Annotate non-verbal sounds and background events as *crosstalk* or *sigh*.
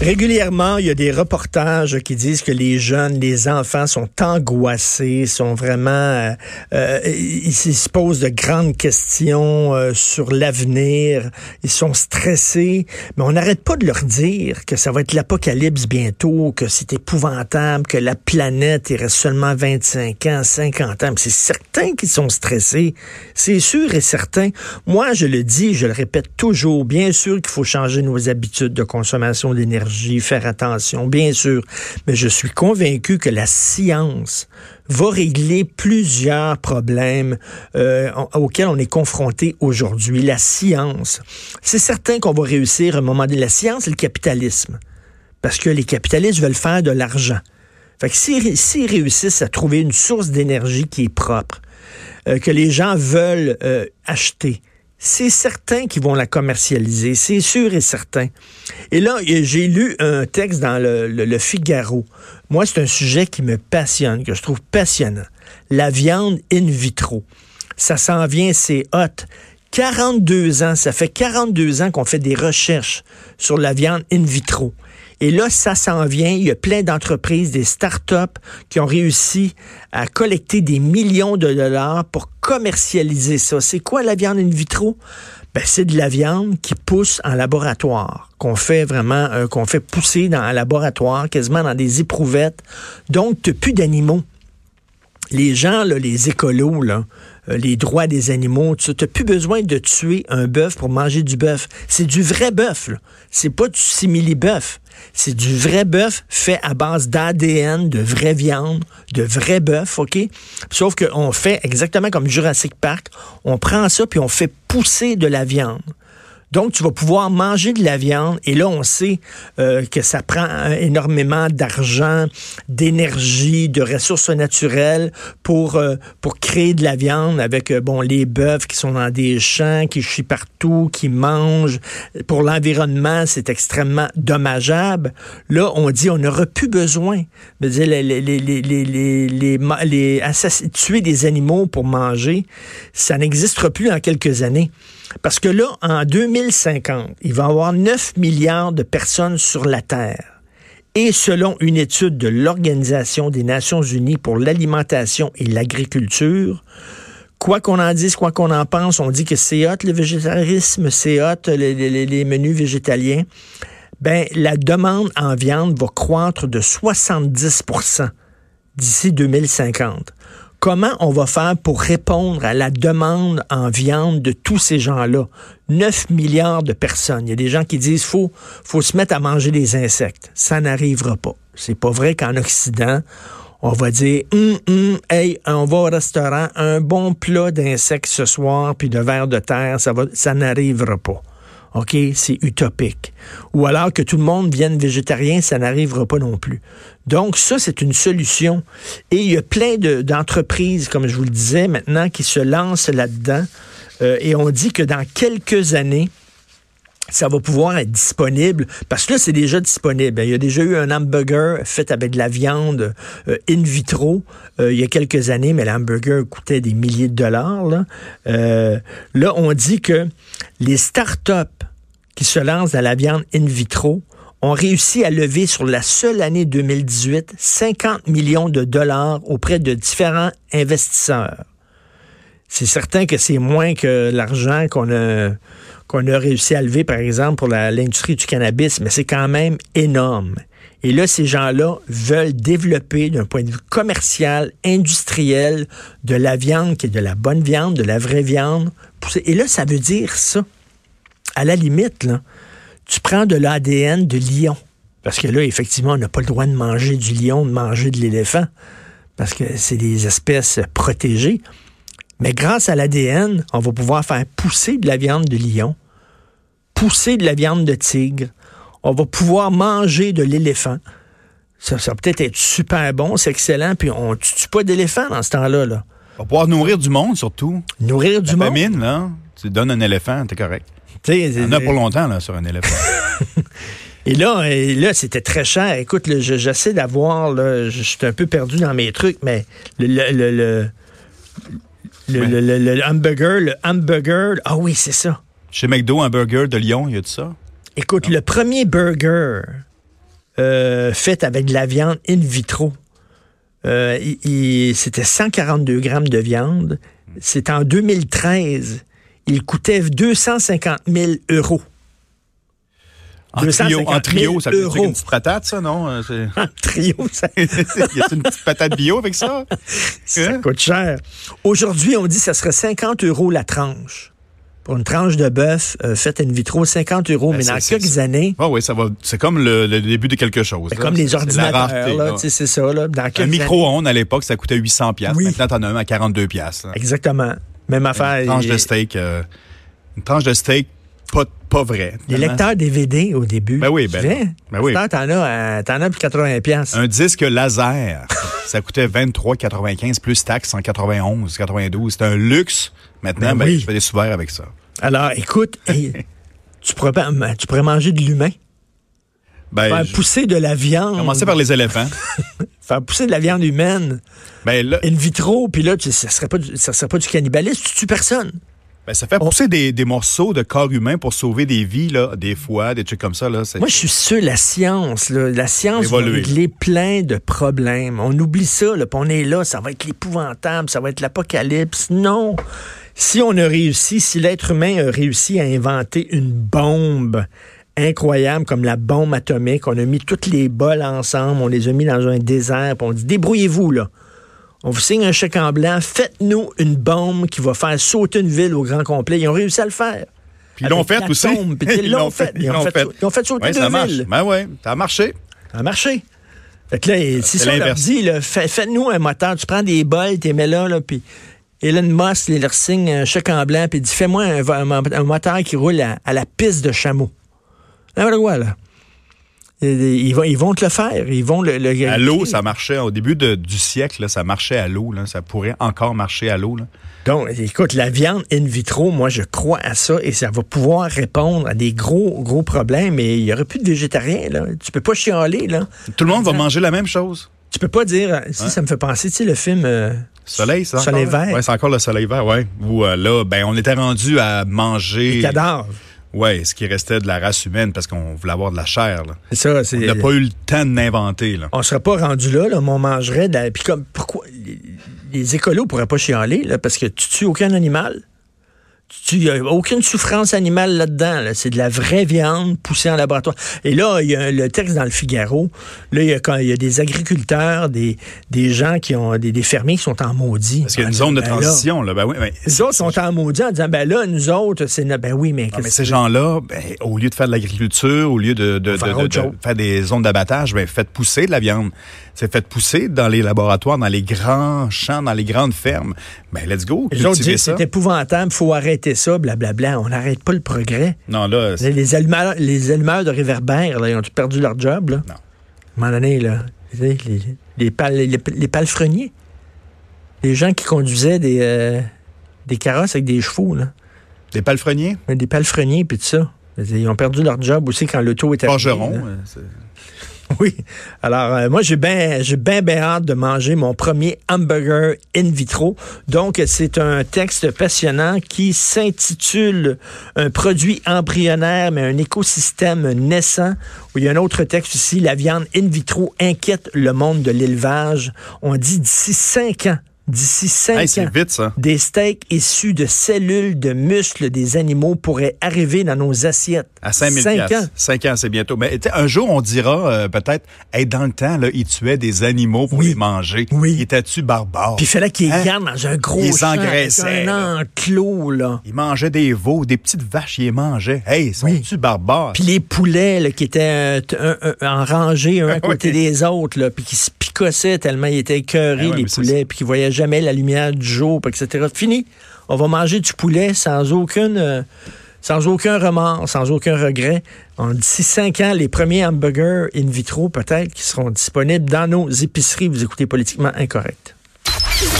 Régulièrement, il y a des reportages qui disent que les jeunes, les enfants sont angoissés, sont vraiment, euh, euh, ils se posent de grandes questions euh, sur l'avenir, ils sont stressés, mais on n'arrête pas de leur dire que ça va être l'apocalypse bientôt, que c'est épouvantable, que la planète il seulement 25 ans, 50 ans. C'est certain qu'ils sont stressés, c'est sûr et certain. Moi, je le dis, je le répète toujours, bien sûr qu'il faut changer nos habitudes de consommation d'énergie faire attention, bien sûr, mais je suis convaincu que la science va régler plusieurs problèmes euh, auxquels on est confronté aujourd'hui. La science, c'est certain qu'on va réussir à un moment donné. La science et le capitalisme, parce que les capitalistes veulent faire de l'argent. Fait que s'ils réussissent à trouver une source d'énergie qui est propre, euh, que les gens veulent euh, acheter, c'est certain qu'ils vont la commercialiser, c'est sûr et certain. Et là, j'ai lu un texte dans le, Figaro. Moi, c'est un sujet qui me passionne, que je trouve passionnant. La viande in vitro. Ça s'en vient, c'est hot. 42 ans, ça fait 42 ans qu'on fait des recherches sur la viande in vitro. Et là, ça s'en vient. Il y a plein d'entreprises, des start-up qui ont réussi à collecter des millions de dollars pour commercialiser ça. C'est quoi la viande in vitro? Ben, c'est de la viande qui pousse en laboratoire, qu'on fait vraiment, euh, qu'on fait pousser dans un laboratoire, quasiment dans des éprouvettes. Donc, tu plus d'animaux. Les gens, là, les écolos, là, les droits des animaux. Tu n'as plus besoin de tuer un bœuf pour manger du bœuf. C'est du vrai bœuf. C'est pas du simili-bœuf. C'est du vrai bœuf fait à base d'ADN, de vraie viande, de vrai bœuf, OK? Sauf qu'on fait exactement comme Jurassic Park. On prend ça puis on fait pousser de la viande. Donc, tu vas pouvoir manger de la viande et là, on sait euh, que ça prend euh, énormément d'argent, d'énergie, de ressources naturelles pour, euh, pour créer de la viande avec, bon, les bœufs qui sont dans des champs, qui chient partout, qui mangent. Pour l'environnement, c'est extrêmement dommageable. Là, on dit, on n'aura plus besoin de dire, les, les, les, les, les, les tuer des animaux pour manger. Ça n'existera plus en quelques années. Parce que là, en 2050, il va y avoir 9 milliards de personnes sur la Terre. Et selon une étude de l'Organisation des Nations Unies pour l'alimentation et l'agriculture, quoi qu'on en dise, quoi qu'on en pense, on dit que c'est hot le végétarisme, c'est hot les, menus végétaliens. Ben, la demande en viande va croître de 70% d'ici 2050. Comment on va faire pour répondre à la demande en viande de tous ces gens-là? 9 milliards de personnes. Il y a des gens qui disent faut faut se mettre à manger des insectes. Ça n'arrivera pas. C'est pas vrai qu'en Occident, on va dire hum, hum, hey, on va au restaurant, un bon plat d'insectes ce soir puis de vers de terre, ça va ça n'arrivera pas. OK, c'est utopique. Ou alors que tout le monde vienne végétarien, ça n'arrivera pas non plus. Donc, ça, c'est une solution. Et il y a plein d'entreprises, comme je vous le disais maintenant, qui se lancent là-dedans. Euh, et on dit que dans quelques années, ça va pouvoir être disponible parce que là c'est déjà disponible. Il y a déjà eu un hamburger fait avec de la viande euh, in vitro euh, il y a quelques années, mais l'hamburger coûtait des milliers de dollars. Là, là on dit que les startups qui se lancent dans la viande in vitro ont réussi à lever sur la seule année 2018 50 millions de dollars auprès de différents investisseurs. C'est certain que c'est moins que l'argent qu'on a, qu'on a réussi à lever, par exemple, pour l'industrie du cannabis, mais c'est quand même énorme. Et là, ces gens-là veulent développer d'un point de vue commercial, industriel, de la viande qui est de la bonne viande, de la vraie viande. Et là, ça veut dire ça à la limite, là, tu prends de l'ADN de lion. Parce que là, effectivement, on n'a pas le droit de manger du lion, de manger de l'éléphant, parce que c'est des espèces protégées. Mais grâce à l'ADN, on va pouvoir faire pousser de la viande de lion, pousser de la viande de tigre, on va pouvoir manger de l'éléphant. Ça, va peut-être être super bon, c'est excellent, puis on ne tue pas d'éléphant dans ce temps-là. Là. On va pouvoir nourrir du monde, surtout. Nourrir du monde? là, tu donnes un éléphant, t'es correct. On a pour longtemps là, sur un éléphant. *laughs* Et là, là c'était très cher. Écoute, j'essaie d'avoir, je suis un peu perdu dans mes trucs, mais le, le, le, le, hamburger, le hamburger, ah oui, c'est ça. Chez McDo, un burger de Lyon, il y a de ça? Écoute, le premier burger euh, faite avec de la viande in vitro. Euh, c'était 142 grammes de viande. C'est en 2013. Il coûtait 250 000 euros. En trio, en trio ça coûte une petite patate, ça, non? *laughs* En trio, ça... *laughs* y a une petite patate bio avec ça? *laughs* ça hein? coûte cher. Aujourd'hui, on dit que ça serait 50 euros la tranche pour une tranche de bœuf euh, faite in vitro, 50 euros. Ben, mais dans quelques années. Ah oui, ça va. C'est comme le, début de quelque chose. comme les ordinateurs, c'est ça. Là, un micro-ondes à l'époque, ça coûtait 800 pièces. Maintenant, t'en as un à 42 pièces. Exactement. Même affaire. Une tranche de steak. Euh, une tranche de steak pas, pas vrai. Les lecteurs DVD au début. Ben oui, ben, ben oui. T'en as, t'en as pour 80 pièces. Un disque laser, *laughs* ça coûtait 23,95 plus taxes en 91, 92. C'était un luxe. Maintenant, ben, ben je fais des souverains avec ça. Alors, écoute, *laughs* tu, pourrais, tu pourrais manger de l'humain. Ben, faire pousser de la viande. Commencer par les éléphants. *laughs* faire pousser de la viande humaine. Ben là, in vitro, puis là, ça serait pas, ça serait pas du cannibalisme. Tu tues personne. Ben, ça fait pousser des, morceaux de corps humain pour sauver des vies, là, des fois, des trucs comme ça. Là, Moi, je suis sûr, la science, la science va régler plein de problèmes. On oublie ça, là, on est là, ça va être l'épouvantable, ça va être l'apocalypse. Non! Si on a réussi, si l'être humain a réussi à inventer une bombe incroyable comme la bombe atomique, on a mis toutes les bols ensemble, on les a mis dans un désert, puis on dit débrouillez-vous là. On vous signe un chèque en blanc, faites-nous une bombe qui va faire sauter une ville au grand complet. Ils ont réussi à le faire. Puis ils l'ont fait aussi. ils l'ont fait. Ils ont fait, ils ont fait sauter ouais, deux ça villes. Ben ouais, ça a marché. Ça a marché. Fait que là, si ça leur dit, faites-nous un moteur, tu prends des bols, tu les mets là, là puis Elon Musk il leur signe un chèque en blanc, puis il dit Fais-moi un, moteur qui roule à, la piste de chameau. Là, voilà. Ils vont, ils vont te le faire. Ils vont le, le à l'eau, ça marchait. Au début du siècle, ça marchait à l'eau. Ça pourrait encore marcher à l'eau. Donc, écoute, la viande in vitro, moi, je crois à ça et ça va pouvoir répondre à des gros, gros problèmes. Mais il n'y aurait plus de végétariens. Là. Tu peux pas chialer. Là. Tout le monde va manger la même chose. Tu peux pas dire. Si ça me fait penser, tu sais, le film. Euh, Soleil, ça. Soleil vert. Oui, c'est encore le soleil vert, oui. Où euh, là, ben, on était rendu à manger. Les cadavres. Oui, ce qui restait de la race humaine parce qu'on voulait avoir de la chair. C'est ça. C'est... On n'a pas eu le temps de l'inventer. On ne serait pas rendu là, là mais on mangerait. De Puis comme, pourquoi les, les écolos pourraient pas chialer là, parce que tu tues aucun animal. Il n'y a aucune souffrance animale là-dedans. C'est de la vraie viande poussée en laboratoire. Et là, il y a le texte dans le Figaro. Là, il y a, il y a des agriculteurs, des, des gens qui ont, des, des fermiers qui sont en maudit. Parce qu'il y a une zone de ben transition, là. Ben oui, les autres sont en maudit en disant, ben là, nous autres, c'est, ben oui, mais. mais ces gens-là, ben, au lieu de faire de l'agriculture, au lieu de, de, de, faire des zones d'abattage, ben, faites pousser de la viande. C'est fait pousser dans les laboratoires, dans les grands champs, dans les grandes fermes. Ben, let's go. Les autres disent, c'est épouvantable, faut arrêter ça, blablabla. On n'arrête pas le progrès. Non, là. Les, les, allumeurs, les allumeurs de réverbères, là, ils ont perdu leur job, là? Non. À un moment donné, là, les, les, les, les, palefreniers. Les gens qui conduisaient des, euh, des carrosses avec des chevaux, là. Des palefreniers? Des palefreniers, puis tout ça. Ils ont perdu leur job aussi quand l'auto était Forgeron. *laughs* Oui. Alors, euh, moi, j'ai bien j'ai bien, bien hâte de manger mon premier hamburger in vitro. Donc, c'est un texte passionnant qui s'intitule Un produit embryonnaire, mais un écosystème naissant. Il y a un autre texte ici, La viande in vitro inquiète le monde de l'élevage. On dit d'ici cinq ans, D'ici cinq ans, des steaks issus de cellules de muscles des animaux pourraient arriver dans nos assiettes. À 5 000 Cinq ans. 5 ans, c'est bientôt. Mais un jour, on dira euh, peut-être, hey, dans le temps, là, ils tuaient des animaux pour les manger. Oui. Ils étaient-tu barbares? Puis il fallait qu'ils hein? gardent dans un gros Ils engraissaient. un enclos, là. Ils mangeaient des veaux, des petites vaches, ils les mangeaient. Hey, sont-tu barbares? Puis les poulets, là, qui étaient euh, en rangée, un à *laughs* côté des autres, là, puis qui se picossaient tellement ils étaient écœurés, ah les poulets, puis qui voyaient jamais la lumière du jour, etc. Fini. On va manger du poulet sans aucune... Euh, sans aucun remords, sans aucun regret. D'ici cinq ans, les premiers hamburgers in vitro, peut-être, qui seront disponibles dans nos épiceries. Vous écoutez politiquement incorrect.